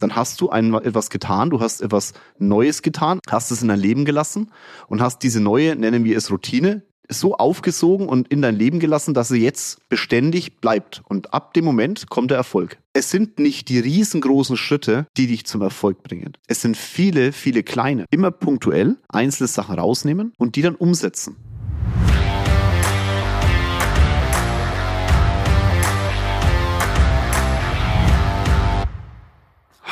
dann hast du ein, etwas getan, du hast etwas Neues getan, hast es in dein Leben gelassen und hast diese neue, nennen wir es Routine, so aufgesogen und in dein Leben gelassen, dass sie jetzt beständig bleibt. Und ab dem Moment kommt der Erfolg. Es sind nicht die riesengroßen Schritte, die dich zum Erfolg bringen. Es sind viele, viele kleine. Immer punktuell einzelne Sachen rausnehmen und die dann umsetzen.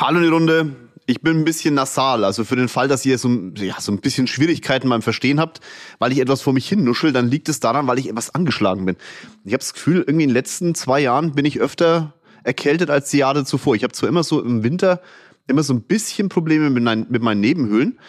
Hallo in die Runde. Ich bin ein bisschen nasal, also für den Fall, dass ihr so, ja, so ein bisschen Schwierigkeiten beim Verstehen habt, weil ich etwas vor mich hin nuschel, dann liegt es daran, weil ich etwas angeschlagen bin. Ich habe das Gefühl, irgendwie in den letzten zwei Jahren bin ich öfter erkältet als die Jahre zuvor. Ich habe zwar immer so im Winter immer so ein bisschen Probleme mit, mein, mit meinen Nebenhöhlen,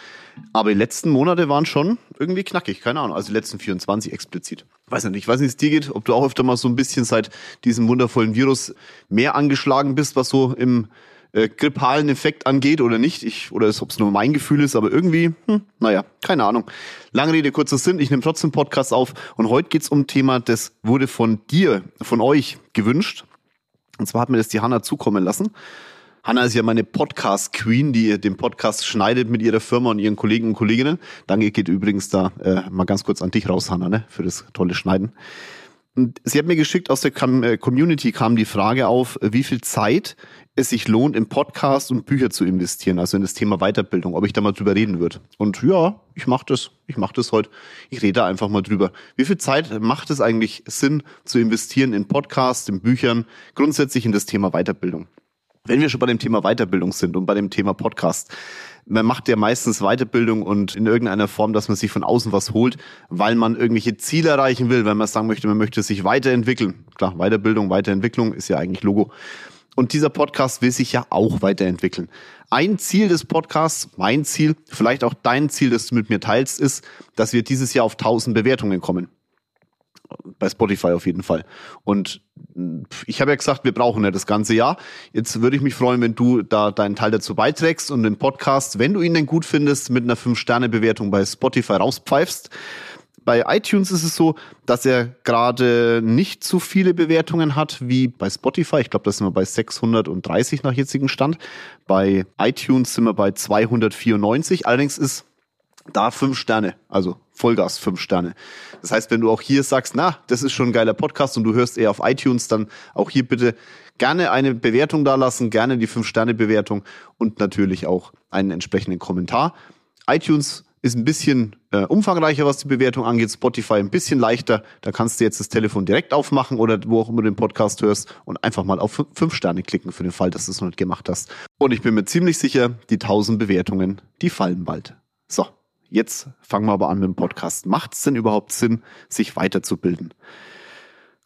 aber die letzten Monate waren schon irgendwie knackig, keine Ahnung, also die letzten 24 explizit. Weiß nicht, ich weiß nicht, wie es dir geht, ob du auch öfter mal so ein bisschen seit diesem wundervollen Virus mehr angeschlagen bist, was so im äh, grippalen Effekt angeht oder nicht. Ich, oder ob es nur mein Gefühl ist, aber irgendwie, hm, naja, keine Ahnung. Lange Rede, kurzer Sinn, ich nehme trotzdem Podcast auf und heute geht's um ein Thema, das wurde von dir, von euch gewünscht. Und zwar hat mir das die Hanna zukommen lassen. Hanna ist ja meine Podcast-Queen, die den Podcast schneidet mit ihrer Firma und ihren Kollegen und Kolleginnen. Danke geht übrigens da äh, mal ganz kurz an dich raus, Hanna, ne, für das tolle Schneiden. Und sie hat mir geschickt, aus der äh, Community kam die Frage auf, wie viel Zeit es sich lohnt, in Podcasts und Bücher zu investieren, also in das Thema Weiterbildung, ob ich da mal drüber reden würde. Und ja, ich mache das. Ich mache das heute. Ich rede einfach mal drüber. Wie viel Zeit macht es eigentlich Sinn, zu investieren in Podcasts, in Büchern, grundsätzlich in das Thema Weiterbildung? Wenn wir schon bei dem Thema Weiterbildung sind und bei dem Thema Podcast, man macht ja meistens Weiterbildung und in irgendeiner Form, dass man sich von außen was holt, weil man irgendwelche Ziele erreichen will, wenn man sagen möchte, man möchte sich weiterentwickeln. Klar, Weiterbildung, Weiterentwicklung ist ja eigentlich Logo. Und dieser Podcast will sich ja auch weiterentwickeln. Ein Ziel des Podcasts, mein Ziel, vielleicht auch dein Ziel, das du mit mir teilst, ist, dass wir dieses Jahr auf 1000 Bewertungen kommen. Bei Spotify auf jeden Fall. Und ich habe ja gesagt, wir brauchen ja das ganze Jahr. Jetzt würde ich mich freuen, wenn du da deinen Teil dazu beiträgst und den Podcast, wenn du ihn denn gut findest, mit einer 5-Sterne-Bewertung bei Spotify rauspfeifst bei iTunes ist es so, dass er gerade nicht so viele Bewertungen hat wie bei Spotify. Ich glaube, da sind wir bei 630 nach jetzigem Stand. Bei iTunes sind wir bei 294. Allerdings ist da fünf Sterne, also Vollgas fünf Sterne. Das heißt, wenn du auch hier sagst, na, das ist schon ein geiler Podcast und du hörst eher auf iTunes, dann auch hier bitte gerne eine Bewertung da lassen, gerne die fünf Sterne Bewertung und natürlich auch einen entsprechenden Kommentar. iTunes ist ein bisschen äh, umfangreicher, was die Bewertung angeht. Spotify ein bisschen leichter. Da kannst du jetzt das Telefon direkt aufmachen oder wo auch immer du den Podcast hörst und einfach mal auf fünf Sterne klicken für den Fall, dass du es noch nicht gemacht hast. Und ich bin mir ziemlich sicher, die 1000 Bewertungen, die fallen bald. So, jetzt fangen wir aber an mit dem Podcast. Macht es denn überhaupt Sinn, sich weiterzubilden?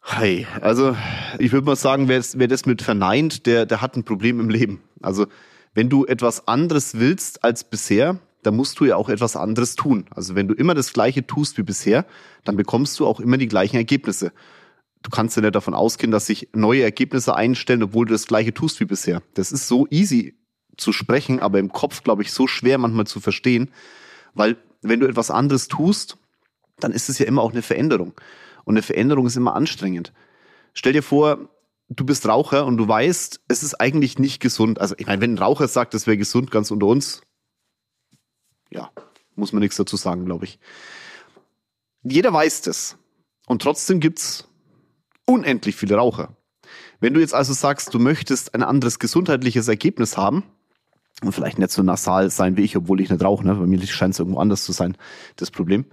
Hey, also ich würde mal sagen, wer, wer das mit verneint, der, der hat ein Problem im Leben. Also wenn du etwas anderes willst als bisher, da musst du ja auch etwas anderes tun. Also wenn du immer das Gleiche tust wie bisher, dann bekommst du auch immer die gleichen Ergebnisse. Du kannst ja nicht davon ausgehen, dass sich neue Ergebnisse einstellen, obwohl du das Gleiche tust wie bisher. Das ist so easy zu sprechen, aber im Kopf, glaube ich, so schwer manchmal zu verstehen, weil wenn du etwas anderes tust, dann ist es ja immer auch eine Veränderung. Und eine Veränderung ist immer anstrengend. Stell dir vor, du bist Raucher und du weißt, es ist eigentlich nicht gesund. Also ich meine, wenn ein Raucher sagt, das wäre gesund, ganz unter uns, ja, muss man nichts dazu sagen, glaube ich. Jeder weiß das. Und trotzdem gibt's unendlich viele Raucher. Wenn du jetzt also sagst, du möchtest ein anderes gesundheitliches Ergebnis haben, und vielleicht nicht so nasal sein wie ich, obwohl ich nicht rauche, ne? bei mir scheint es irgendwo anders zu sein, das Problem.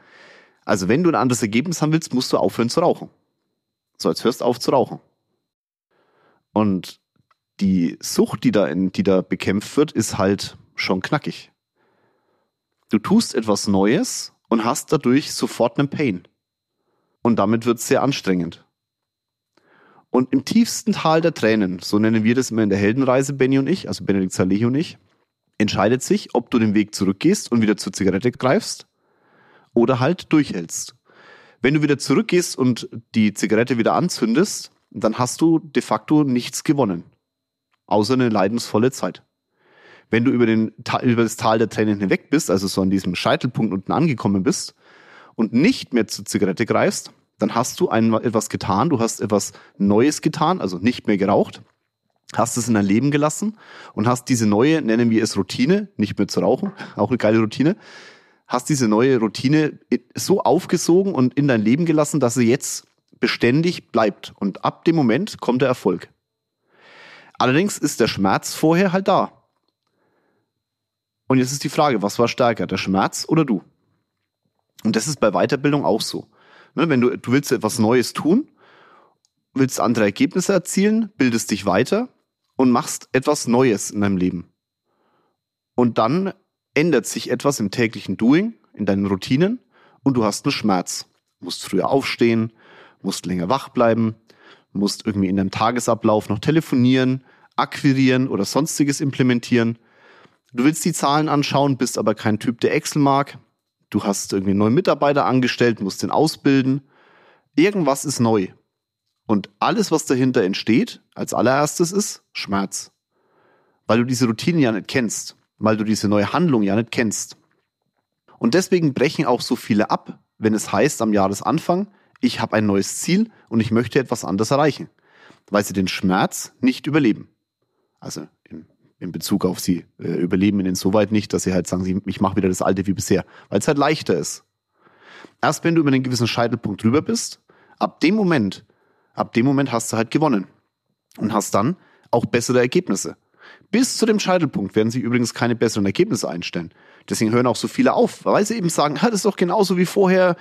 Also wenn du ein anderes Ergebnis haben willst, musst du aufhören zu rauchen. So, jetzt hörst du auf zu rauchen. Und die Sucht, die da, in, die da bekämpft wird, ist halt schon knackig. Du tust etwas Neues und hast dadurch sofort einen Pain. Und damit wird es sehr anstrengend. Und im tiefsten Tal der Tränen, so nennen wir das immer in der Heldenreise, Benny und ich, also Benedikt Saleh und ich, entscheidet sich, ob du den Weg zurückgehst und wieder zur Zigarette greifst oder halt durchhältst. Wenn du wieder zurückgehst und die Zigarette wieder anzündest, dann hast du de facto nichts gewonnen. Außer eine leidensvolle Zeit wenn du über, den, über das Tal der Tränen hinweg bist, also so an diesem Scheitelpunkt unten angekommen bist und nicht mehr zur Zigarette greifst, dann hast du ein, etwas getan, du hast etwas Neues getan, also nicht mehr geraucht, hast es in dein Leben gelassen und hast diese neue, nennen wir es Routine, nicht mehr zu rauchen, auch eine geile Routine, hast diese neue Routine so aufgesogen und in dein Leben gelassen, dass sie jetzt beständig bleibt. Und ab dem Moment kommt der Erfolg. Allerdings ist der Schmerz vorher halt da. Und jetzt ist die Frage, was war stärker, der Schmerz oder du? Und das ist bei Weiterbildung auch so. Ne, wenn du, du willst etwas Neues tun, willst andere Ergebnisse erzielen, bildest dich weiter und machst etwas Neues in deinem Leben. Und dann ändert sich etwas im täglichen Doing, in deinen Routinen und du hast einen Schmerz. Musst früher aufstehen, musst länger wach bleiben, musst irgendwie in deinem Tagesablauf noch telefonieren, akquirieren oder sonstiges implementieren. Du willst die Zahlen anschauen, bist aber kein Typ, der Excel mag. Du hast irgendwie einen neuen Mitarbeiter angestellt, musst den ausbilden. Irgendwas ist neu. Und alles, was dahinter entsteht, als allererstes ist Schmerz. Weil du diese Routine ja nicht kennst, weil du diese neue Handlung ja nicht kennst. Und deswegen brechen auch so viele ab, wenn es heißt am Jahresanfang, ich habe ein neues Ziel und ich möchte etwas anderes erreichen, weil sie den Schmerz nicht überleben. Also in, Bezug auf sie äh, überleben insoweit nicht, dass sie halt sagen, ich mache wieder das Alte wie bisher, weil es halt leichter ist. Erst wenn du über einen gewissen Scheitelpunkt drüber bist, ab dem Moment, ab dem Moment hast du halt gewonnen und hast dann auch bessere Ergebnisse. Bis zu dem Scheitelpunkt werden sie übrigens keine besseren Ergebnisse einstellen. Deswegen hören auch so viele auf, weil sie eben sagen, das ist doch genauso wie vorher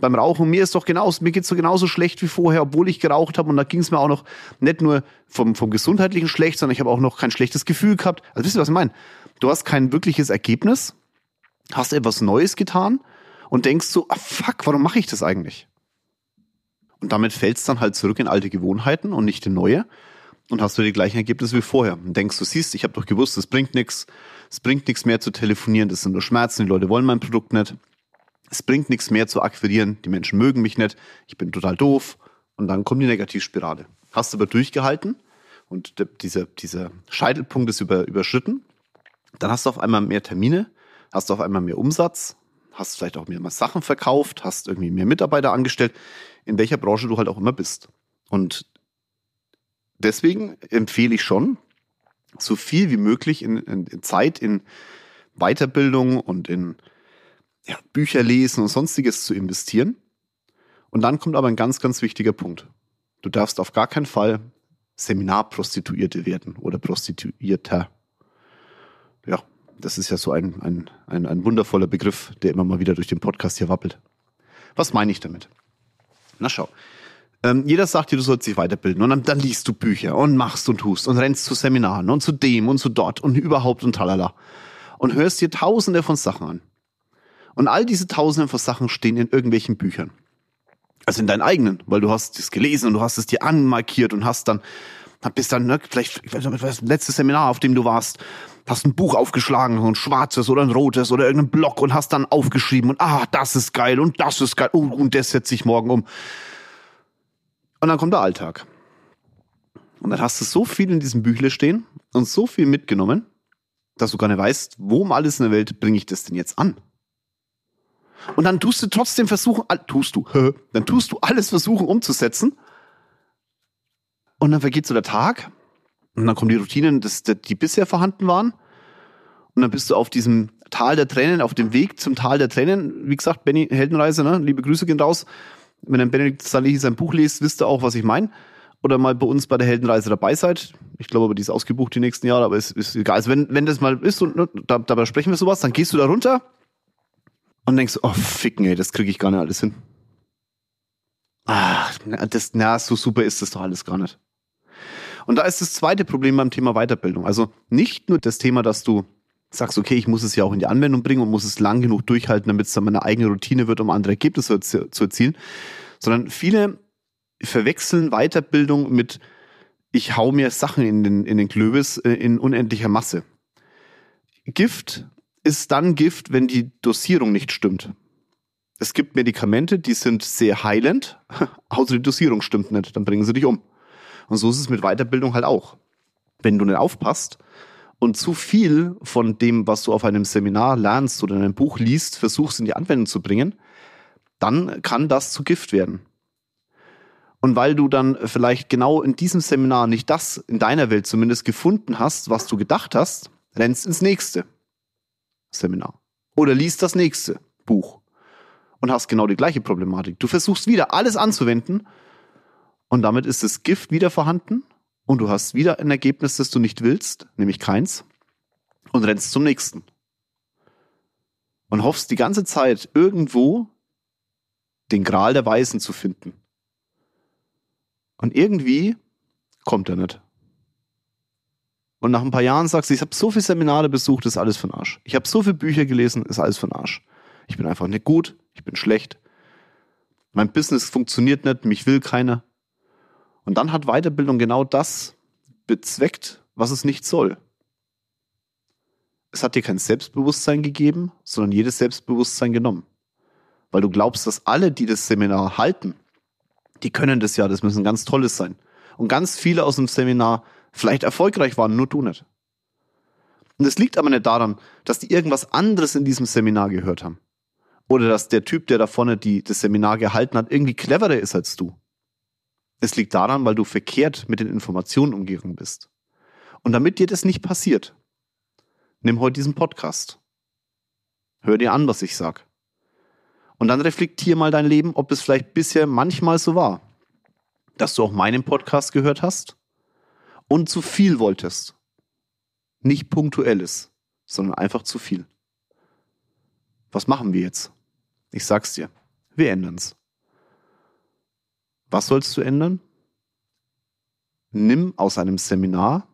beim Rauchen. Mir ist doch genauso, mir geht's doch genauso schlecht wie vorher, obwohl ich geraucht habe. Und da ging es mir auch noch nicht nur vom, vom gesundheitlichen schlecht, sondern ich habe auch noch kein schlechtes Gefühl gehabt. Also wisst ihr, was ich meine? Du hast kein wirkliches Ergebnis, hast etwas Neues getan und denkst so, ah, fuck, warum mache ich das eigentlich? Und damit fällst dann halt zurück in alte Gewohnheiten und nicht in neue und hast du die gleichen Ergebnisse wie vorher. Und denkst du, siehst, ich habe doch gewusst, es bringt nichts, es bringt nichts mehr zu telefonieren, das sind nur Schmerzen, die Leute wollen mein Produkt nicht. Es bringt nichts mehr zu akquirieren, die Menschen mögen mich nicht, ich bin total doof und dann kommt die Negativspirale. Hast du aber durchgehalten und dieser, dieser Scheitelpunkt ist über, überschritten, dann hast du auf einmal mehr Termine, hast du auf einmal mehr Umsatz, hast vielleicht auch mehr Sachen verkauft, hast irgendwie mehr Mitarbeiter angestellt, in welcher Branche du halt auch immer bist. Und deswegen empfehle ich schon, so viel wie möglich in, in, in Zeit in Weiterbildung und in ja, Bücher lesen und sonstiges zu investieren. Und dann kommt aber ein ganz, ganz wichtiger Punkt. Du darfst auf gar keinen Fall Seminarprostituierte werden oder Prostituierter. Ja, das ist ja so ein, ein, ein, ein wundervoller Begriff, der immer mal wieder durch den Podcast hier wappelt. Was meine ich damit? Na schau, ähm, jeder sagt dir, du sollst dich weiterbilden und dann, dann, liest du Bücher und machst und tust und rennst zu Seminaren und zu dem und zu dort und überhaupt und tralala und hörst dir tausende von Sachen an. Und all diese tausende von Sachen stehen in irgendwelchen Büchern. Also in deinen eigenen, weil du hast es gelesen und du hast es dir anmarkiert und hast dann, bist dann, ne, vielleicht, das letzte Seminar, auf dem du warst, hast ein Buch aufgeschlagen, so ein schwarzes oder ein rotes oder irgendein Block und hast dann aufgeschrieben und ah, das ist geil und das ist geil oh, und das setze ich morgen um. Und dann kommt der Alltag. Und dann hast du so viel in diesem Büchle stehen und so viel mitgenommen, dass du gar nicht weißt, wo um alles in der Welt bringe ich das denn jetzt an? Und dann tust du trotzdem versuchen, tust du, dann tust du alles versuchen umzusetzen. Und dann vergeht so der Tag. Und dann kommen die Routinen, die bisher vorhanden waren. Und dann bist du auf diesem Tal der Tränen, auf dem Weg zum Tal der Tränen. Wie gesagt, Benny Heldenreise, ne? liebe Grüße gehen raus. Wenn ein Benedikt Salihi sein Buch liest, wisst ihr auch, was ich meine. Oder mal bei uns bei der Heldenreise dabei seid. Ich glaube aber, die ist ausgebucht die nächsten Jahre, aber es ist egal. Also wenn, wenn das mal ist und ne, da, dabei sprechen wir sowas, dann gehst du da runter und denkst, oh ficken, ey, das kriege ich gar nicht alles hin. Ach, das, na, so super ist das doch alles gar nicht. Und da ist das zweite Problem beim Thema Weiterbildung. Also nicht nur das Thema, dass du sagst, okay, ich muss es ja auch in die Anwendung bringen und muss es lang genug durchhalten, damit es dann meine eigene Routine wird, um andere Ergebnisse zu, zu erzielen, sondern viele verwechseln Weiterbildung mit, ich hau mir Sachen in den, in den Klöbis äh, in unendlicher Masse. Gift ist dann Gift, wenn die Dosierung nicht stimmt. Es gibt Medikamente, die sind sehr heilend, außer die Dosierung stimmt nicht, dann bringen sie dich um. Und so ist es mit Weiterbildung halt auch. Wenn du nicht aufpasst, und zu viel von dem, was du auf einem Seminar lernst oder in einem Buch liest, versuchst in die Anwendung zu bringen, dann kann das zu Gift werden. Und weil du dann vielleicht genau in diesem Seminar nicht das in deiner Welt zumindest gefunden hast, was du gedacht hast, rennst ins nächste Seminar. Oder liest das nächste Buch und hast genau die gleiche Problematik. Du versuchst wieder alles anzuwenden und damit ist das Gift wieder vorhanden und du hast wieder ein Ergebnis, das du nicht willst, nämlich keins, und rennst zum nächsten. Und hoffst die ganze Zeit irgendwo den Gral der Weisen zu finden. Und irgendwie kommt er nicht. Und nach ein paar Jahren sagst du, ich habe so viele Seminare besucht, ist alles den Arsch. Ich habe so viele Bücher gelesen, ist alles den Arsch. Ich bin einfach nicht gut, ich bin schlecht. Mein Business funktioniert nicht, mich will keiner. Und dann hat Weiterbildung genau das bezweckt, was es nicht soll. Es hat dir kein Selbstbewusstsein gegeben, sondern jedes Selbstbewusstsein genommen. Weil du glaubst, dass alle, die das Seminar halten, die können das ja, das müssen ganz Tolles sein. Und ganz viele aus dem Seminar vielleicht erfolgreich waren, nur du nicht. Und es liegt aber nicht daran, dass die irgendwas anderes in diesem Seminar gehört haben. Oder dass der Typ, der da vorne die, das Seminar gehalten hat, irgendwie cleverer ist als du. Es liegt daran, weil du verkehrt mit den Informationen umgegangen bist. Und damit dir das nicht passiert, nimm heute diesen Podcast. Hör dir an, was ich sag. Und dann reflektier mal dein Leben, ob es vielleicht bisher manchmal so war, dass du auch meinen Podcast gehört hast und zu viel wolltest. Nicht punktuelles, sondern einfach zu viel. Was machen wir jetzt? Ich sag's dir, wir ändern's. Was sollst du ändern? Nimm aus einem Seminar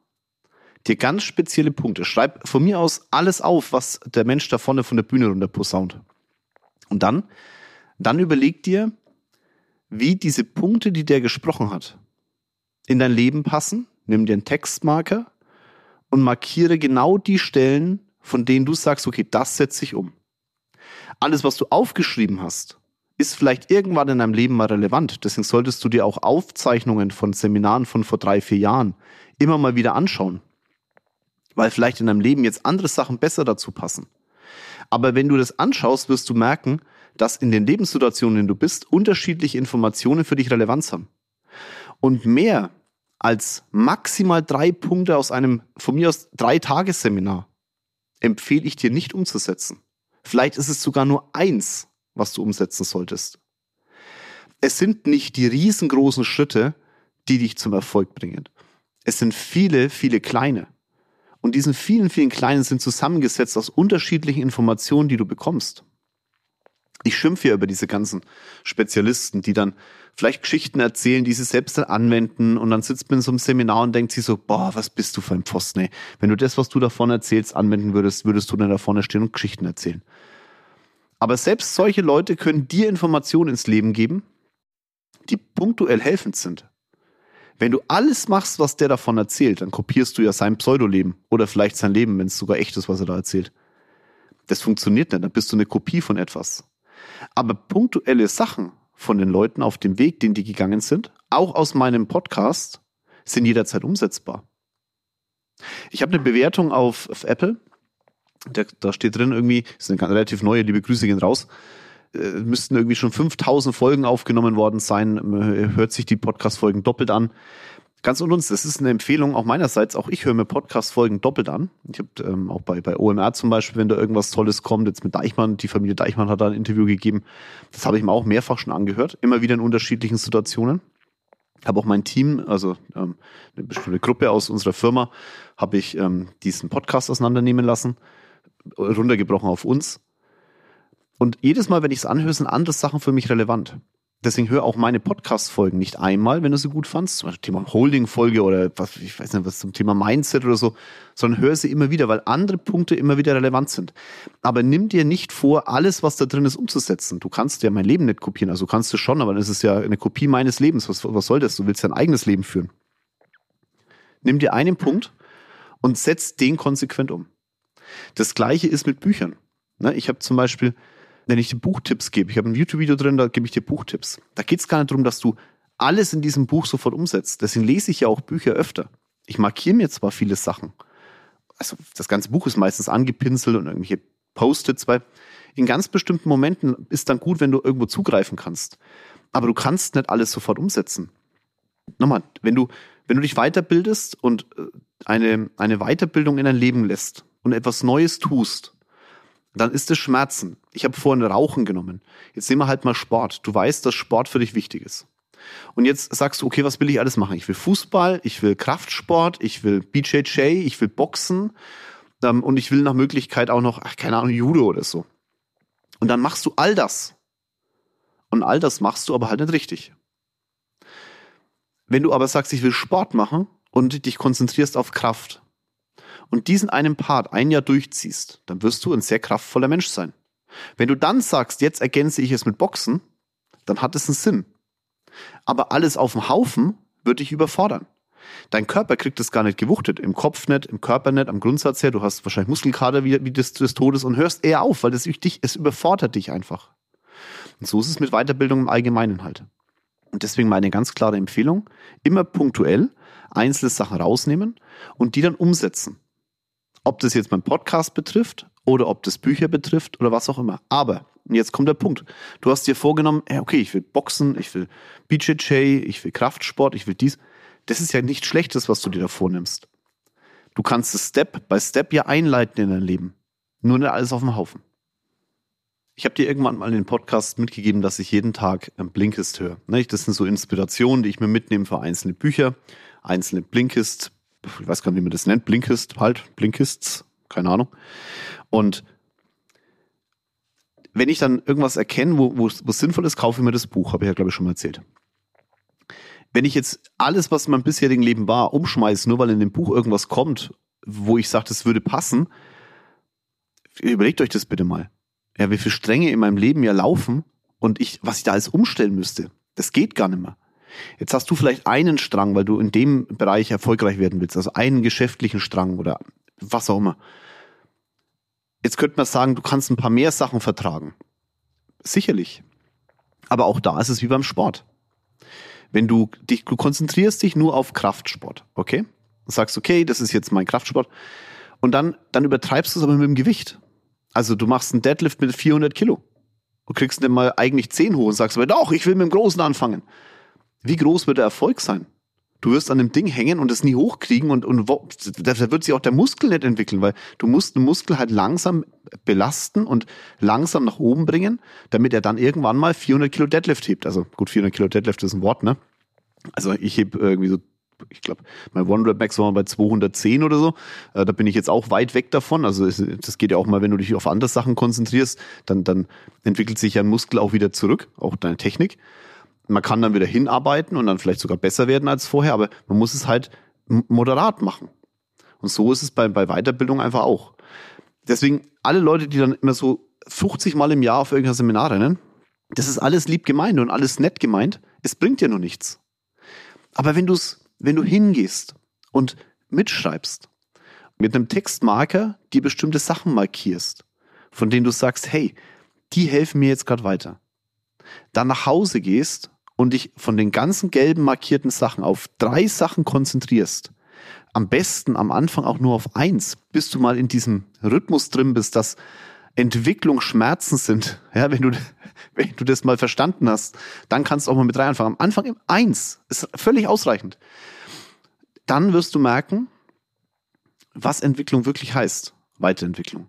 dir ganz spezielle Punkte. Schreib von mir aus alles auf, was der Mensch da vorne von der Bühne runter posaunt. Und dann, dann überleg dir, wie diese Punkte, die der gesprochen hat, in dein Leben passen. Nimm dir einen Textmarker und markiere genau die Stellen, von denen du sagst, okay, das setze ich um. Alles, was du aufgeschrieben hast, ist vielleicht irgendwann in deinem Leben mal relevant. Deswegen solltest du dir auch Aufzeichnungen von Seminaren von vor drei, vier Jahren immer mal wieder anschauen. Weil vielleicht in deinem Leben jetzt andere Sachen besser dazu passen. Aber wenn du das anschaust, wirst du merken, dass in den Lebenssituationen, in denen du bist, unterschiedliche Informationen für dich Relevanz haben. Und mehr als maximal drei Punkte aus einem, von mir aus drei Tagesseminar, empfehle ich dir nicht umzusetzen. Vielleicht ist es sogar nur eins was du umsetzen solltest. Es sind nicht die riesengroßen Schritte, die dich zum Erfolg bringen. Es sind viele, viele kleine. Und diesen vielen, vielen kleinen sind zusammengesetzt aus unterschiedlichen Informationen, die du bekommst. Ich schimpfe ja über diese ganzen Spezialisten, die dann vielleicht Geschichten erzählen, die sie selbst dann anwenden und dann sitzt man in so einem Seminar und denkt sich so, boah, was bist du für ein Pfosten, ey. Wenn du das, was du davon erzählst, anwenden würdest, würdest du dann da vorne stehen und Geschichten erzählen. Aber selbst solche Leute können dir Informationen ins Leben geben, die punktuell helfend sind. Wenn du alles machst, was der davon erzählt, dann kopierst du ja sein Pseudoleben oder vielleicht sein Leben, wenn es sogar echt ist, was er da erzählt. Das funktioniert nicht, dann bist du eine Kopie von etwas. Aber punktuelle Sachen von den Leuten auf dem Weg, den die gegangen sind, auch aus meinem Podcast, sind jederzeit umsetzbar. Ich habe eine Bewertung auf, auf Apple der, da steht drin irgendwie, ist eine relativ neue, liebe Grüße gehen raus, äh, müssten irgendwie schon 5000 Folgen aufgenommen worden sein, hört sich die Podcast-Folgen doppelt an. Ganz und uns, das ist eine Empfehlung auch meinerseits. Auch ich höre mir Podcast-Folgen doppelt an. Ich habe ähm, auch bei, bei OMR zum Beispiel, wenn da irgendwas Tolles kommt, jetzt mit Deichmann, die Familie Deichmann hat da ein Interview gegeben. Das habe ich mir auch mehrfach schon angehört, immer wieder in unterschiedlichen Situationen. Habe auch mein Team, also ähm, eine bestimmte Gruppe aus unserer Firma, habe ich ähm, diesen Podcast auseinandernehmen lassen runtergebrochen auf uns. Und jedes Mal, wenn ich es anhöre, sind andere Sachen für mich relevant. Deswegen hör auch meine Podcast-Folgen nicht einmal, wenn du sie gut fandst, zum Beispiel Thema Holding-Folge oder was, ich weiß nicht, was zum Thema Mindset oder so, sondern hör sie immer wieder, weil andere Punkte immer wieder relevant sind. Aber nimm dir nicht vor, alles, was da drin ist, umzusetzen. Du kannst ja mein Leben nicht kopieren, also kannst du schon, aber das ist ja eine Kopie meines Lebens. Was, was soll das? Du willst dein eigenes Leben führen. Nimm dir einen Punkt und setz den konsequent um. Das gleiche ist mit Büchern. Ne, ich habe zum Beispiel, wenn ich dir Buchtipps gebe, ich habe ein YouTube-Video drin, da gebe ich dir Buchtipps. Da geht es gar nicht darum, dass du alles in diesem Buch sofort umsetzt. Deswegen lese ich ja auch Bücher öfter. Ich markiere mir zwar viele Sachen. Also das ganze Buch ist meistens angepinselt und irgendwelche Post-its, weil in ganz bestimmten Momenten ist dann gut, wenn du irgendwo zugreifen kannst. Aber du kannst nicht alles sofort umsetzen. nochmal, wenn du, wenn du dich weiterbildest und äh, eine, eine Weiterbildung in dein Leben lässt und etwas Neues tust, dann ist es Schmerzen. Ich habe vorhin Rauchen genommen. Jetzt nehmen wir halt mal Sport. Du weißt, dass Sport für dich wichtig ist. Und jetzt sagst du, okay, was will ich alles machen? Ich will Fußball, ich will Kraftsport, ich will BJJ, ich will Boxen ähm, und ich will nach Möglichkeit auch noch, ach, keine Ahnung, Judo oder so. Und dann machst du all das. Und all das machst du aber halt nicht richtig. Wenn du aber sagst, ich will Sport machen und dich konzentrierst auf Kraft und diesen einen Part ein Jahr durchziehst, dann wirst du ein sehr kraftvoller Mensch sein. Wenn du dann sagst, jetzt ergänze ich es mit Boxen, dann hat es einen Sinn. Aber alles auf dem Haufen wird dich überfordern. Dein Körper kriegt es gar nicht gewuchtet. Im Kopf nicht, im Körper nicht, am Grundsatz her. Du hast wahrscheinlich Muskelkater wie, wie des, des Todes und hörst eher auf, weil das dich, es überfordert dich einfach. Und so ist es mit Weiterbildung im Allgemeinen halt. Und deswegen meine ganz klare Empfehlung, immer punktuell einzelne Sachen rausnehmen und die dann umsetzen. Ob das jetzt mein Podcast betrifft oder ob das Bücher betrifft oder was auch immer. Aber, jetzt kommt der Punkt. Du hast dir vorgenommen, okay, ich will Boxen, ich will BJJ, ich will Kraftsport, ich will dies. Das ist ja nichts Schlechtes, was du dir da vornimmst. Du kannst es Step by Step ja einleiten in dein Leben. Nur nicht alles auf dem Haufen. Ich habe dir irgendwann mal in den Podcast mitgegeben, dass ich jeden Tag Blinkist höre. Ne, das sind so Inspirationen, die ich mir mitnehme für einzelne Bücher, einzelne Blinkist, ich weiß gar nicht, wie man das nennt, Blinkist halt, Blinkists, keine Ahnung. Und wenn ich dann irgendwas erkenne, wo, wo, es sinnvoll ist, kaufe ich mir das Buch, habe ich ja, glaube ich, schon mal erzählt. Wenn ich jetzt alles, was in meinem bisherigen Leben war, umschmeiße, nur weil in dem Buch irgendwas kommt, wo ich sage, das würde passen, überlegt euch das bitte mal. Ja, wie viele Stränge in meinem Leben ja laufen und ich, was ich da alles umstellen müsste. Das geht gar nicht mehr. Jetzt hast du vielleicht einen Strang, weil du in dem Bereich erfolgreich werden willst, also einen geschäftlichen Strang oder was auch immer. Jetzt könnte man sagen, du kannst ein paar mehr Sachen vertragen. Sicherlich. Aber auch da ist es wie beim Sport. Wenn du dich, du konzentrierst dich nur auf Kraftsport, okay? Du sagst, okay, das ist jetzt mein Kraftsport. Und dann, dann übertreibst du es aber mit dem Gewicht. Also du machst einen Deadlift mit 400 Kilo. Du kriegst dann mal eigentlich 10 hoch und sagst aber doch, ich will mit dem Großen anfangen. Wie groß wird der Erfolg sein? Du wirst an dem Ding hängen und es nie hochkriegen und, und da wird sich auch der Muskel nicht entwickeln, weil du musst den Muskel halt langsam belasten und langsam nach oben bringen, damit er dann irgendwann mal 400 Kilo Deadlift hebt. Also gut, 400 Kilo Deadlift ist ein Wort, ne? Also ich heb irgendwie so, ich glaube, mein One Rep Max war bei 210 oder so. Äh, da bin ich jetzt auch weit weg davon. Also das geht ja auch mal, wenn du dich auf andere Sachen konzentrierst, dann, dann entwickelt sich ja ein Muskel auch wieder zurück, auch deine Technik man kann dann wieder hinarbeiten und dann vielleicht sogar besser werden als vorher, aber man muss es halt moderat machen. Und so ist es bei, bei Weiterbildung einfach auch. Deswegen alle Leute, die dann immer so 50 Mal im Jahr auf irgendein Seminar rennen, das ist alles lieb gemeint und alles nett gemeint. Es bringt dir nur nichts. Aber wenn du es, wenn du hingehst und mitschreibst, mit einem Textmarker die bestimmte Sachen markierst, von denen du sagst, hey, die helfen mir jetzt gerade weiter. Dann nach Hause gehst und dich von den ganzen gelben markierten Sachen auf drei Sachen konzentrierst, am besten am Anfang auch nur auf eins, bis du mal in diesem Rhythmus drin bist, dass Entwicklung Schmerzen sind. Ja, wenn du, wenn du das mal verstanden hast, dann kannst du auch mal mit drei anfangen. Am Anfang im eins ist völlig ausreichend. Dann wirst du merken, was Entwicklung wirklich heißt. Weiterentwicklung.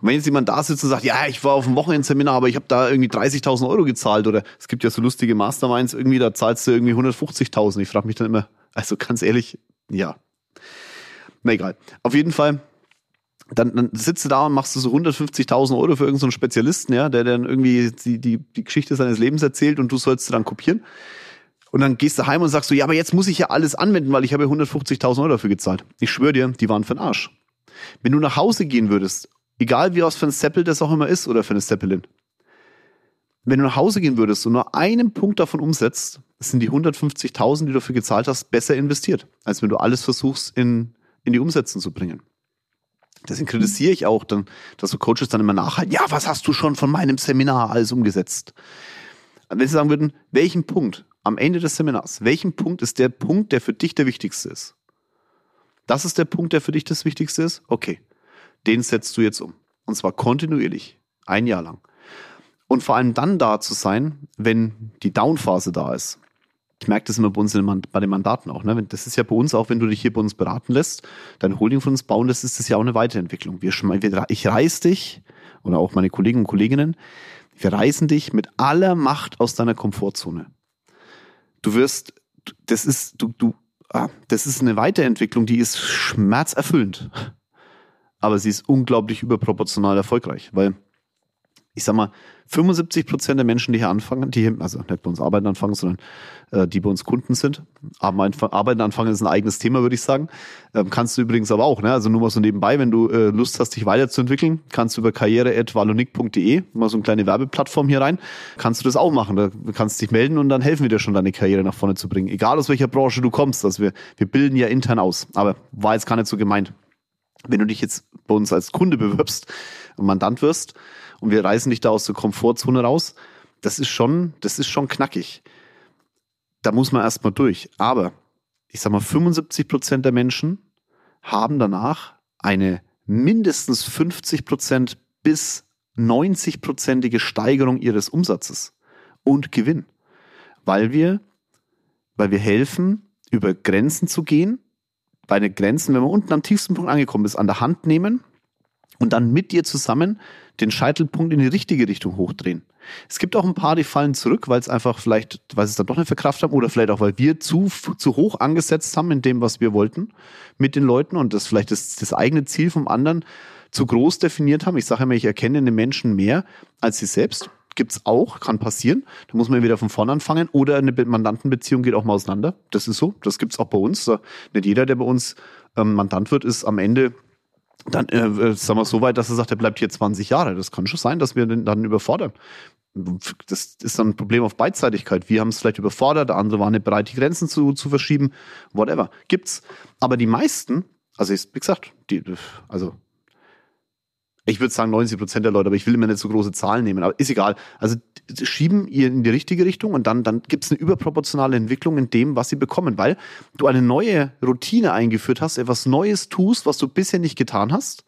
Und wenn jetzt jemand da sitzt und sagt, ja, ich war auf dem Wochenendseminar, aber ich habe da irgendwie 30.000 Euro gezahlt oder es gibt ja so lustige Masterminds, irgendwie da zahlst du irgendwie 150.000. Ich frage mich dann immer, also ganz ehrlich, ja. Na egal. Auf jeden Fall, dann, dann sitzt du da und machst du so 150.000 Euro für irgendeinen so Spezialisten, ja, der dann irgendwie die, die, die Geschichte seines Lebens erzählt und du sollst dann kopieren. Und dann gehst du heim und sagst so, ja, aber jetzt muss ich ja alles anwenden, weil ich habe ja 150.000 Euro dafür gezahlt. Ich schwöre dir, die waren für den Arsch. Wenn du nach Hause gehen würdest Egal wie aus für ein Seppel das auch immer ist oder für eine Seppelin. Wenn du nach Hause gehen würdest und nur einen Punkt davon umsetzt, sind die 150.000, die du dafür gezahlt hast, besser investiert, als wenn du alles versuchst in, in die Umsetzung zu bringen. Deswegen kritisiere ich auch dann, dass so Coaches dann immer nachhalten, ja, was hast du schon von meinem Seminar alles umgesetzt? Wenn sie sagen würden, welchen Punkt am Ende des Seminars, welchen Punkt ist der Punkt, der für dich der wichtigste ist? Das ist der Punkt, der für dich das Wichtigste ist? Okay den setzt du jetzt um. Und zwar kontinuierlich, ein Jahr lang. Und vor allem dann da zu sein, wenn die Downphase da ist. Ich merke das immer bei uns bei den Mandaten auch. Ne? Das ist ja bei uns auch, wenn du dich hier bei uns beraten lässt, dein Holding von uns bauen, das ist das ja auch eine Weiterentwicklung. Wir, ich reiß dich oder auch meine Kollegen und Kolleginnen, wir reißen dich mit aller Macht aus deiner Komfortzone. Du wirst, das ist, du, du, ah, das ist eine Weiterentwicklung, die ist schmerzerfüllend. Aber sie ist unglaublich überproportional erfolgreich, weil ich sag mal, 75 Prozent der Menschen, die hier anfangen, die hier, also nicht bei uns arbeiten anfangen, sondern äh, die bei uns Kunden sind, arbeiten anfangen ist ein eigenes Thema, würde ich sagen. Ähm, kannst du übrigens aber auch, ne? Also nur mal so nebenbei, wenn du äh, Lust hast, dich weiterzuentwickeln, kannst du über karriere.valonik.de mal so eine kleine Werbeplattform hier rein, kannst du das auch machen. Da kannst dich melden und dann helfen wir dir schon, deine Karriere nach vorne zu bringen. Egal aus welcher Branche du kommst. Also wir, wir bilden ja intern aus. Aber war jetzt gar nicht so gemeint. Wenn du dich jetzt bei uns als Kunde bewirbst und Mandant wirst, und wir reißen dich da aus der Komfortzone raus. Das ist schon, das ist schon knackig. Da muss man erstmal durch. Aber ich sag mal, 75 Prozent der Menschen haben danach eine mindestens 50 Prozent bis 90 prozentige Steigerung ihres Umsatzes und Gewinn. Weil wir, weil wir helfen, über Grenzen zu gehen, bei den Grenzen, wenn man unten am tiefsten Punkt angekommen ist, an der Hand nehmen und dann mit dir zusammen den Scheitelpunkt in die richtige Richtung hochdrehen. Es gibt auch ein paar, die fallen zurück, weil es einfach vielleicht, weil sie es dann doch nicht verkraftet haben oder vielleicht auch, weil wir zu, zu hoch angesetzt haben in dem, was wir wollten mit den Leuten und das vielleicht das, das eigene Ziel vom anderen zu groß definiert haben. Ich sage immer, ich erkenne den Menschen mehr als sie selbst. Gibt's auch, kann passieren. Da muss man wieder von vorne anfangen. Oder eine Mandantenbeziehung geht auch mal auseinander. Das ist so. Das gibt's auch bei uns. Nicht jeder, der bei uns ähm, Mandant wird, ist am Ende dann äh, äh, sagen wir so weit, dass er sagt, er bleibt hier 20 Jahre. Das kann schon sein, dass wir den dann überfordern. Das ist dann ein Problem auf Beidseitigkeit. Wir haben es vielleicht überfordert, der andere war nicht bereit, die Grenzen zu, zu verschieben, whatever. Gibt's. Aber die meisten, also ich, wie gesagt, die, also ich würde sagen 90 Prozent der Leute, aber ich will immer nicht so große Zahlen nehmen, aber ist egal. Also schieben ihr in die richtige Richtung und dann, dann gibt es eine überproportionale Entwicklung in dem, was sie bekommen, weil du eine neue Routine eingeführt hast, etwas Neues tust, was du bisher nicht getan hast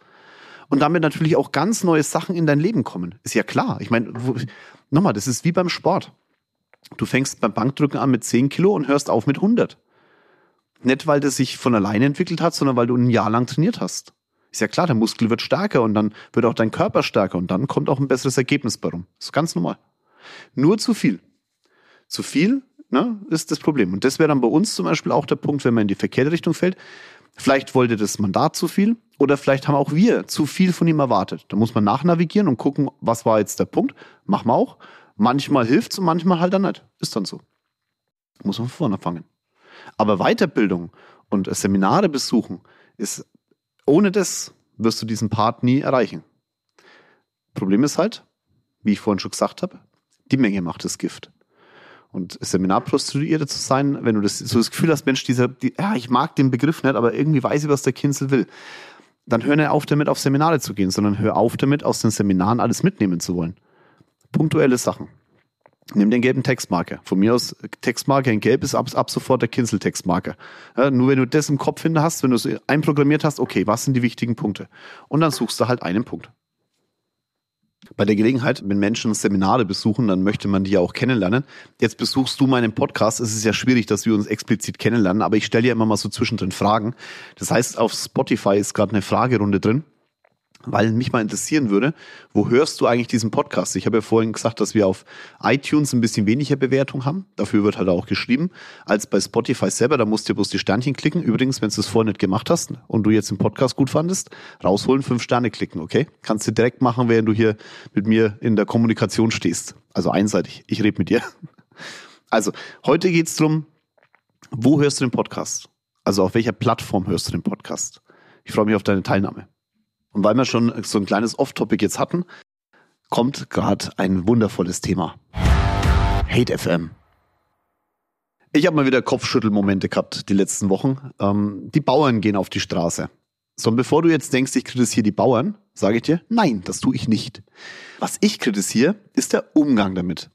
und damit natürlich auch ganz neue Sachen in dein Leben kommen. Ist ja klar. Ich meine, nochmal, das ist wie beim Sport. Du fängst beim Bankdrücken an mit 10 Kilo und hörst auf mit 100. Nicht, weil das sich von alleine entwickelt hat, sondern weil du ein Jahr lang trainiert hast. Ist ja klar, der Muskel wird stärker und dann wird auch dein Körper stärker und dann kommt auch ein besseres Ergebnis bei rum. Das ist ganz normal. Nur zu viel. Zu viel ne, ist das Problem. Und das wäre dann bei uns zum Beispiel auch der Punkt, wenn man in die verkehrte Richtung fällt. Vielleicht wollte das Mandat zu viel oder vielleicht haben auch wir zu viel von ihm erwartet. Da muss man nachnavigieren und gucken, was war jetzt der Punkt. Machen wir auch. Manchmal hilft's und manchmal halt dann nicht. Ist dann so. Muss man von vorne fangen. Aber Weiterbildung und Seminare besuchen ist ohne das wirst du diesen Part nie erreichen. Problem ist halt, wie ich vorhin schon gesagt habe, die Menge macht das Gift. Und Seminarprostituierte zu sein, wenn du das, so das Gefühl hast, Mensch, dieser, die, ja, ich mag den Begriff nicht, aber irgendwie weiß ich, was der Kinzel will, dann hör nicht auf damit, auf Seminare zu gehen, sondern hör auf damit, aus den Seminaren alles mitnehmen zu wollen. Punktuelle Sachen. Nimm den gelben Textmarker. Von mir aus Textmarker in gelb ist ab, ab sofort der Kinsel-Textmarker. Ja, nur wenn du das im Kopf hinter hast, wenn du es einprogrammiert hast, okay, was sind die wichtigen Punkte? Und dann suchst du halt einen Punkt. Bei der Gelegenheit, wenn Menschen Seminare besuchen, dann möchte man die ja auch kennenlernen. Jetzt besuchst du meinen Podcast. Es ist ja schwierig, dass wir uns explizit kennenlernen, aber ich stelle ja immer mal so zwischendrin Fragen. Das heißt, auf Spotify ist gerade eine Fragerunde drin weil mich mal interessieren würde, wo hörst du eigentlich diesen Podcast? Ich habe ja vorhin gesagt, dass wir auf iTunes ein bisschen weniger Bewertung haben. Dafür wird halt auch geschrieben, als bei Spotify selber. Da musst du bloß die Sternchen klicken. Übrigens, wenn du es vorher nicht gemacht hast und du jetzt den Podcast gut fandest, rausholen, fünf Sterne klicken, okay? Kannst du direkt machen, während du hier mit mir in der Kommunikation stehst. Also einseitig. Ich rede mit dir. Also, heute geht's drum, wo hörst du den Podcast? Also auf welcher Plattform hörst du den Podcast? Ich freue mich auf deine Teilnahme. Und weil wir schon so ein kleines Off-Topic jetzt hatten, kommt gerade ein wundervolles Thema. Hate FM. Ich habe mal wieder Kopfschüttelmomente gehabt die letzten Wochen. Ähm, die Bauern gehen auf die Straße. So, und bevor du jetzt denkst, ich kritisiere die Bauern, sage ich dir, nein, das tue ich nicht. Was ich kritisiere, ist der Umgang damit.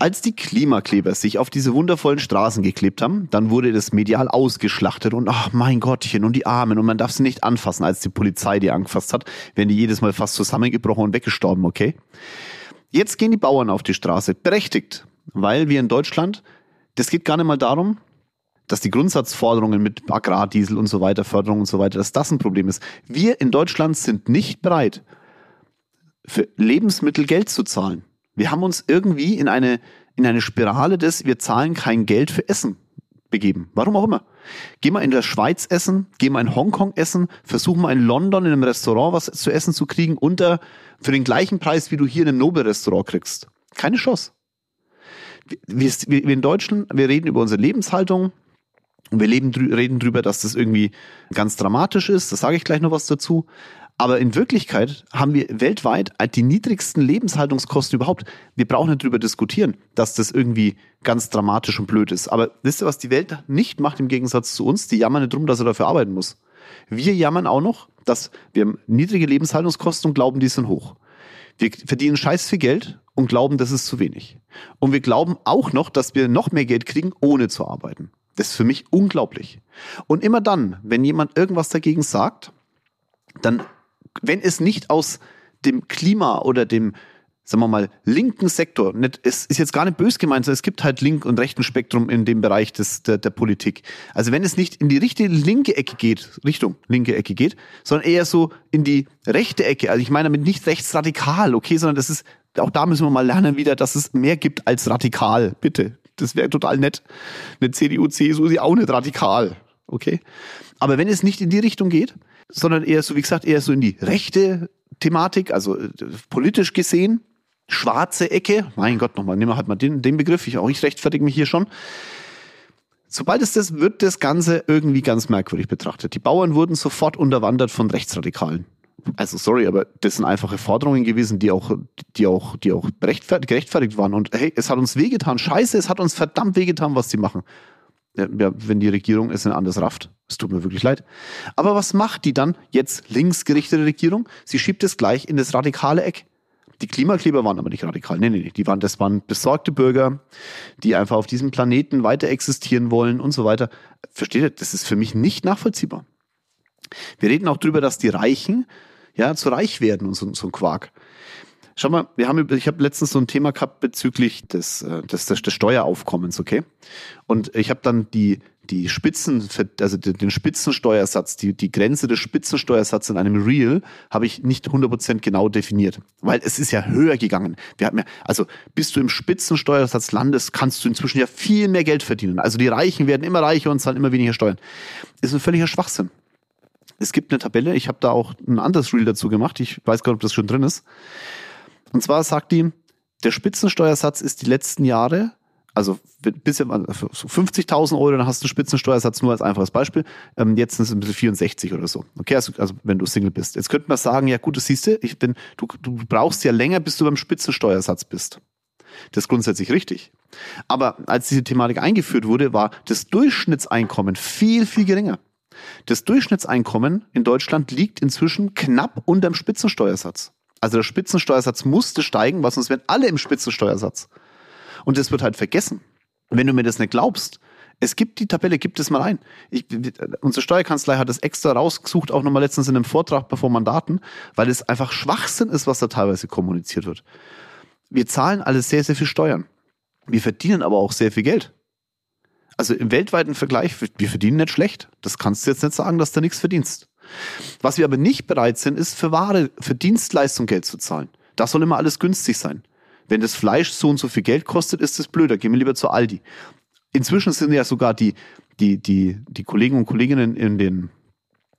Als die Klimakleber sich auf diese wundervollen Straßen geklebt haben, dann wurde das medial ausgeschlachtet und ach mein Gottchen und die Armen und man darf sie nicht anfassen, als die Polizei die angefasst hat, werden die jedes Mal fast zusammengebrochen und weggestorben, okay? Jetzt gehen die Bauern auf die Straße, berechtigt, weil wir in Deutschland das geht gar nicht mal darum, dass die Grundsatzforderungen mit Agrardiesel und so weiter, Förderung und so weiter, dass das ein Problem ist. Wir in Deutschland sind nicht bereit, für Lebensmittel Geld zu zahlen. Wir haben uns irgendwie in eine, in eine Spirale des, wir zahlen kein Geld für Essen begeben. Warum auch immer. Geh mal in der Schweiz essen, geh mal in Hongkong essen, versuch mal in London in einem Restaurant was zu essen zu kriegen unter für den gleichen Preis, wie du hier in einem Nobel-Restaurant kriegst. Keine Chance. Wir, wir, wir in Deutschland, wir reden über unsere Lebenshaltung und wir leben, reden drüber, dass das irgendwie ganz dramatisch ist. Das sage ich gleich noch was dazu. Aber in Wirklichkeit haben wir weltweit die niedrigsten Lebenshaltungskosten überhaupt. Wir brauchen nicht drüber diskutieren, dass das irgendwie ganz dramatisch und blöd ist. Aber wisst ihr, was die Welt nicht macht im Gegensatz zu uns? Die jammern nicht drum, dass er dafür arbeiten muss. Wir jammern auch noch, dass wir niedrige Lebenshaltungskosten und glauben, die sind hoch. Wir verdienen scheiß viel Geld und glauben, das ist zu wenig. Und wir glauben auch noch, dass wir noch mehr Geld kriegen, ohne zu arbeiten. Das ist für mich unglaublich. Und immer dann, wenn jemand irgendwas dagegen sagt, dann wenn es nicht aus dem Klima oder dem, sagen wir mal, linken Sektor, nicht, es ist jetzt gar nicht bös gemeint, sondern es gibt halt link- und rechten Spektrum in dem Bereich des, der, der Politik. Also wenn es nicht in die richtige linke Ecke geht, Richtung linke Ecke geht, sondern eher so in die rechte Ecke, also ich meine damit nicht rechtsradikal, okay, sondern das ist, auch da müssen wir mal lernen wieder, dass es mehr gibt als radikal, bitte. Das wäre total nett. Eine CDU, CSU ist ja auch nicht radikal, okay? Aber wenn es nicht in die Richtung geht, sondern eher so, wie gesagt, eher so in die rechte Thematik, also äh, politisch gesehen, schwarze Ecke. Mein Gott, nochmal, nehmen wir halt mal den, den Begriff. Ich auch, ich rechtfertige mich hier schon. Sobald es das wird, das Ganze irgendwie ganz merkwürdig betrachtet. Die Bauern wurden sofort unterwandert von Rechtsradikalen. Also sorry, aber das sind einfache Forderungen gewesen, die auch, die auch, die auch gerechtfertigt waren. Und hey, es hat uns wehgetan. Scheiße, es hat uns verdammt wehgetan, was sie machen ja, wenn die Regierung es in anders rafft. Es tut mir wirklich leid. Aber was macht die dann jetzt linksgerichtete Regierung? Sie schiebt es gleich in das radikale Eck. Die Klimakleber waren aber nicht radikal. Nee, nee, nee. Die waren, das waren besorgte Bürger, die einfach auf diesem Planeten weiter existieren wollen und so weiter. Versteht ihr? Das ist für mich nicht nachvollziehbar. Wir reden auch drüber, dass die Reichen ja zu reich werden und so, so ein Quark. Schau mal, wir haben, ich habe letztens so ein Thema gehabt bezüglich des, äh, des, des, des Steueraufkommens, okay? Und ich habe dann die, die Spitzen, also den Spitzensteuersatz, die, die Grenze des Spitzensteuersatzes in einem Real habe ich nicht 100% genau definiert, weil es ist ja höher gegangen. Wir haben ja, also bis du im Spitzensteuersatz landest, kannst du inzwischen ja viel mehr Geld verdienen. Also die Reichen werden immer reicher und zahlen immer weniger Steuern. Ist ein völliger Schwachsinn. Es gibt eine Tabelle, ich habe da auch ein anderes Reel dazu gemacht, ich weiß gar nicht, ob das schon drin ist. Und zwar sagt die, der Spitzensteuersatz ist die letzten Jahre, also bis 50.000 Euro, dann hast du einen Spitzensteuersatz nur als einfaches Beispiel. Ähm, jetzt sind es ein bisschen 64 oder so. Okay, also, also wenn du Single bist. Jetzt könnte man sagen, ja gut, das siehst du, ich bin, du, du brauchst ja länger, bis du beim Spitzensteuersatz bist. Das ist grundsätzlich richtig. Aber als diese Thematik eingeführt wurde, war das Durchschnittseinkommen viel, viel geringer. Das Durchschnittseinkommen in Deutschland liegt inzwischen knapp unter dem Spitzensteuersatz. Also der Spitzensteuersatz musste steigen, was sonst wären alle im Spitzensteuersatz. Und das wird halt vergessen. Wenn du mir das nicht glaubst, es gibt die Tabelle, gibt es mal ein. Ich, unsere Steuerkanzlei hat das extra rausgesucht, auch nochmal letztens in einem Vortrag bevor Mandaten, weil es einfach Schwachsinn ist, was da teilweise kommuniziert wird. Wir zahlen alles sehr, sehr viel Steuern. Wir verdienen aber auch sehr viel Geld. Also im weltweiten Vergleich, wir verdienen nicht schlecht. Das kannst du jetzt nicht sagen, dass du nichts verdienst. Was wir aber nicht bereit sind, ist für Ware, für Dienstleistung Geld zu zahlen. Das soll immer alles günstig sein. Wenn das Fleisch so und so viel Geld kostet, ist das blöder. Gehen wir lieber zu Aldi. Inzwischen sind ja sogar die, die, die, die Kollegen und Kolleginnen in den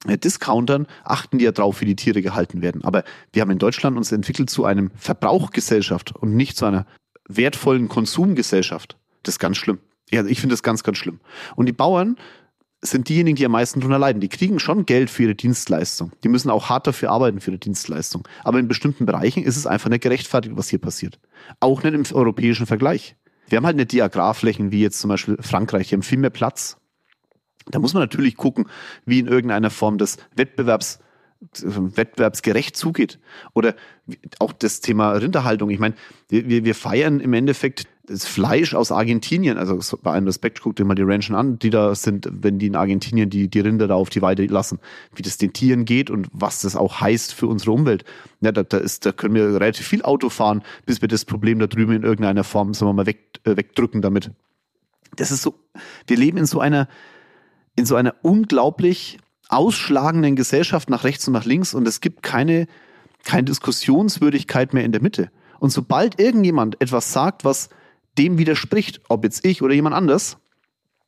äh, Discountern achten die ja drauf, wie die Tiere gehalten werden. Aber wir haben in Deutschland uns entwickelt zu einem Verbrauchgesellschaft und nicht zu einer wertvollen Konsumgesellschaft. Das ist ganz schlimm. Ja, ich finde das ganz, ganz schlimm. Und die Bauern sind diejenigen, die am meisten drunter leiden. Die kriegen schon Geld für ihre Dienstleistung. Die müssen auch hart dafür arbeiten für ihre Dienstleistung. Aber in bestimmten Bereichen ist es einfach nicht gerechtfertigt, was hier passiert. Auch nicht im europäischen Vergleich. Wir haben halt nicht die Agrarflächen wie jetzt zum Beispiel Frankreich. Die haben viel mehr Platz. Da muss man natürlich gucken, wie in irgendeiner Form des Wettbewerbs wettbewerbsgerecht zugeht. Oder auch das Thema Rinderhaltung. Ich meine, wir, wir feiern im Endeffekt das Fleisch aus Argentinien, also bei einem Respekt, guck dir mal die Ranchen an, die da sind, wenn die in Argentinien die, die Rinder da auf die Weide lassen, wie das den Tieren geht und was das auch heißt für unsere Umwelt. Ja, da, da, ist, da können wir relativ viel Auto fahren, bis wir das Problem da drüben in irgendeiner Form, sagen wir mal, weg, äh, wegdrücken damit. Das ist so, wir leben in so einer, in so einer unglaublich ausschlagenden Gesellschaft nach rechts und nach links und es gibt keine, keine Diskussionswürdigkeit mehr in der Mitte. Und sobald irgendjemand etwas sagt, was dem widerspricht, ob jetzt ich oder jemand anders,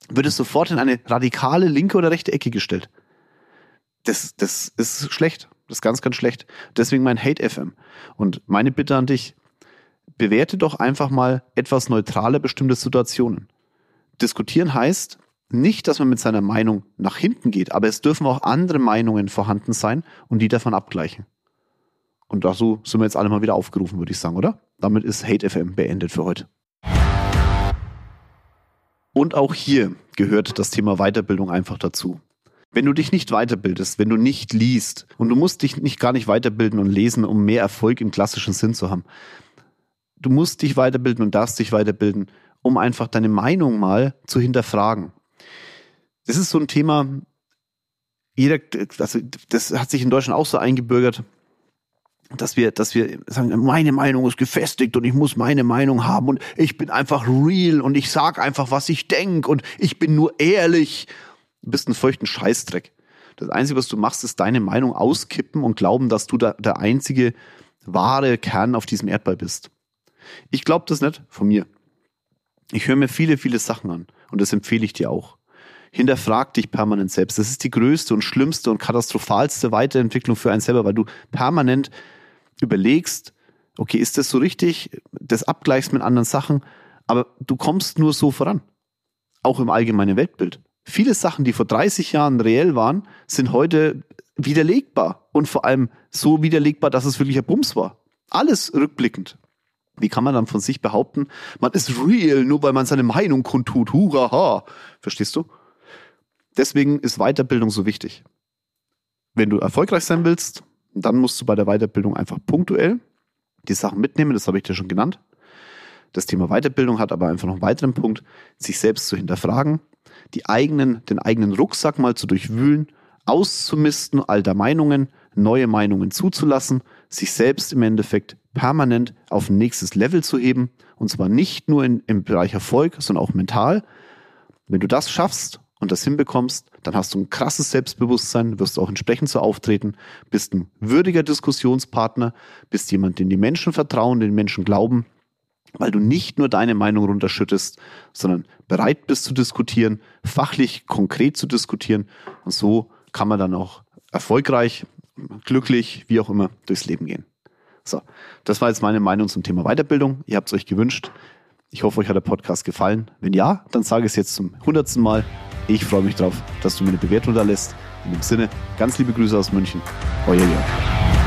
wird es sofort in eine radikale linke oder rechte Ecke gestellt. Das, das ist schlecht. Das ist ganz, ganz schlecht. Deswegen mein Hate FM. Und meine Bitte an dich, bewerte doch einfach mal etwas neutraler bestimmte Situationen. Diskutieren heißt nicht, dass man mit seiner Meinung nach hinten geht, aber es dürfen auch andere Meinungen vorhanden sein und die davon abgleichen. Und dazu sind wir jetzt alle mal wieder aufgerufen, würde ich sagen, oder? Damit ist Hate FM beendet für heute. Und auch hier gehört das Thema Weiterbildung einfach dazu. Wenn du dich nicht weiterbildest, wenn du nicht liest und du musst dich nicht gar nicht weiterbilden und lesen, um mehr Erfolg im klassischen Sinn zu haben. Du musst dich weiterbilden und darfst dich weiterbilden, um einfach deine Meinung mal zu hinterfragen. Das ist so ein Thema, jeder, also das hat sich in Deutschland auch so eingebürgert, dass wir, dass wir sagen, meine Meinung ist gefestigt und ich muss meine Meinung haben und ich bin einfach real und ich sag einfach, was ich denk und ich bin nur ehrlich. Du bist ein feuchten Scheißdreck. Das Einzige, was du machst, ist deine Meinung auskippen und glauben, dass du da der einzige wahre Kern auf diesem Erdball bist. Ich glaube das nicht von mir. Ich höre mir viele, viele Sachen an und das empfehle ich dir auch. Hinterfrag dich permanent selbst. Das ist die größte und schlimmste und katastrophalste Weiterentwicklung für einen selber, weil du permanent überlegst, okay, ist das so richtig? Das abgleichst mit anderen Sachen, aber du kommst nur so voran. Auch im allgemeinen Weltbild. Viele Sachen, die vor 30 Jahren reell waren, sind heute widerlegbar und vor allem so widerlegbar, dass es wirklich ein Bums war. Alles rückblickend. Wie kann man dann von sich behaupten, man ist real, nur weil man seine Meinung kundtut? Hurra! Verstehst du? Deswegen ist Weiterbildung so wichtig. Wenn du erfolgreich sein willst, dann musst du bei der Weiterbildung einfach punktuell die Sachen mitnehmen, das habe ich dir schon genannt. Das Thema Weiterbildung hat aber einfach noch einen weiteren Punkt, sich selbst zu hinterfragen, die eigenen, den eigenen Rucksack mal zu durchwühlen, auszumisten alter Meinungen, neue Meinungen zuzulassen, sich selbst im Endeffekt permanent auf ein nächstes Level zu heben. Und zwar nicht nur in, im Bereich Erfolg, sondern auch mental. Wenn du das schaffst und das hinbekommst, dann hast du ein krasses Selbstbewusstsein, wirst auch entsprechend so auftreten, bist ein würdiger Diskussionspartner, bist jemand, den die Menschen vertrauen, den Menschen glauben, weil du nicht nur deine Meinung runterschüttest, sondern bereit bist zu diskutieren, fachlich konkret zu diskutieren. Und so kann man dann auch erfolgreich, glücklich, wie auch immer, durchs Leben gehen. So, das war jetzt meine Meinung zum Thema Weiterbildung. Ihr habt es euch gewünscht. Ich hoffe, euch hat der Podcast gefallen. Wenn ja, dann sage ich es jetzt zum hundertsten Mal. Ich freue mich drauf, dass du mir eine Bewertung da lässt. In dem Sinne, ganz liebe Grüße aus München. Euer Jörg.